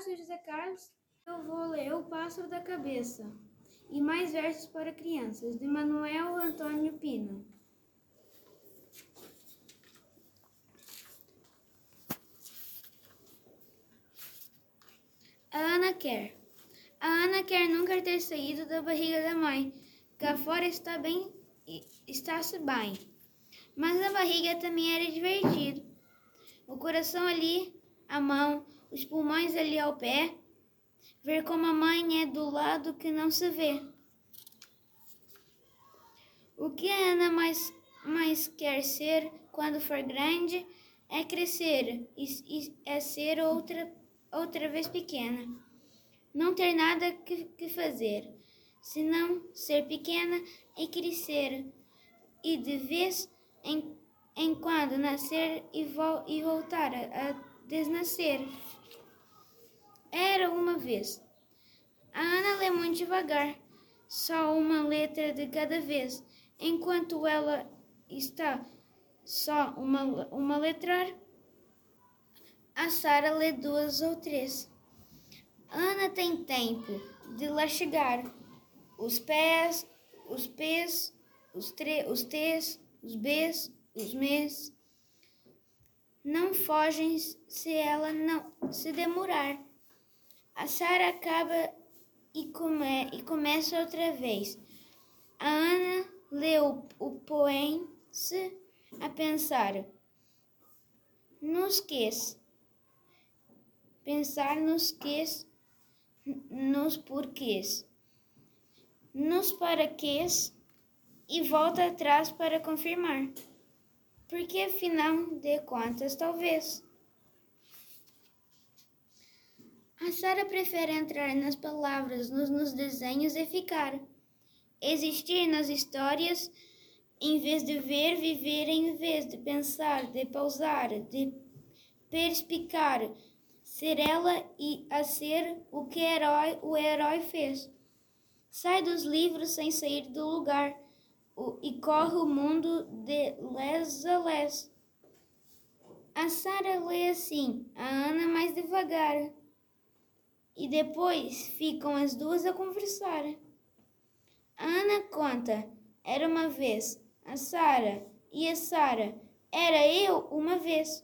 sou José Carlos. Eu vou ler O Pássaro da Cabeça e mais versos para crianças, de Manuel Antônio Pina. A Ana quer. A Ana quer nunca ter saído da barriga da mãe. Cá fora está bem, está-se bem. Mas a barriga também era divertido. O coração ali, a mão, os pulmões ali ao pé, ver como a mãe é do lado que não se vê. O que a Ana mais, mais quer ser quando for grande é crescer e, e é ser outra, outra vez pequena. Não ter nada que, que fazer, senão ser pequena e crescer, e de vez em, em quando nascer e, e voltar a, a desnascer. Era uma vez. A Ana lê muito devagar, só uma letra de cada vez. Enquanto ela está só uma, uma letrar, a Sara lê duas ou três. Ana tem tempo de lá chegar. Os pés, os pés, os, tre, os T's, os B's, os M's. Não fogem se ela não se demorar. A Sara acaba e, come, e começa outra vez. A Ana leu o poema-se a pensar nos quês. Pensar nos quês, nos porquês, nos paraquês e volta atrás para confirmar. Porque afinal de contas, talvez. A Sara prefere entrar nas palavras, nos, nos desenhos e ficar. Existir nas histórias, em vez de ver, viver em vez de pensar, de pausar, de perspicar, ser ela e a ser o que herói, o herói fez. Sai dos livros sem sair do lugar e corre o mundo de les a les. A Sara lê assim, a Ana mais devagar e depois ficam as duas a conversar. A Ana conta: era uma vez a Sara e a Sara era eu uma vez.